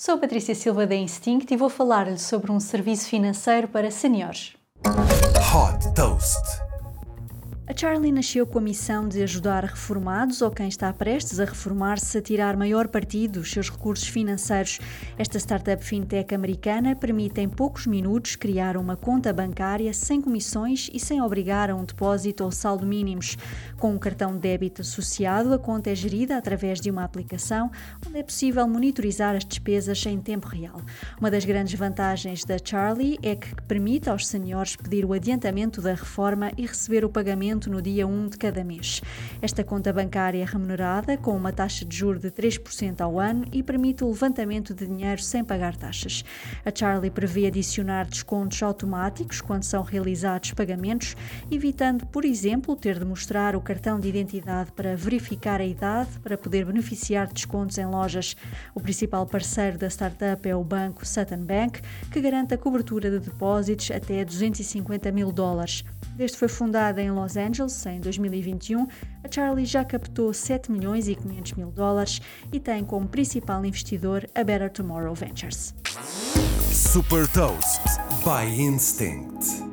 Sou Patrícia Silva da Instinct e vou falar-lhe sobre um serviço financeiro para seniores. Hot Toast. A Charlie nasceu com a missão de ajudar reformados ou quem está prestes a reformar-se a tirar maior partido dos seus recursos financeiros. Esta startup fintech americana permite em poucos minutos criar uma conta bancária sem comissões e sem obrigar a um depósito ou saldo mínimos. Com um cartão de débito associado, a conta é gerida através de uma aplicação onde é possível monitorizar as despesas em tempo real. Uma das grandes vantagens da Charlie é que permite aos senhores pedir o adiantamento da reforma e receber o pagamento pagamento no dia 1 de cada mês. Esta conta bancária é remunerada com uma taxa de juros de 3% ao ano e permite o levantamento de dinheiro sem pagar taxas. A Charlie prevê adicionar descontos automáticos quando são realizados pagamentos, evitando, por exemplo, ter de mostrar o cartão de identidade para verificar a idade para poder beneficiar de descontos em lojas. O principal parceiro da startup é o banco Sutton Bank, que garante a cobertura de depósitos até 250 mil dólares. Desde foi fundada em Los Angeles em 2021, a Charlie já captou 7 milhões e 500 mil dólares e tem como principal investidor a Better Tomorrow Ventures. Super Toast by Instinct.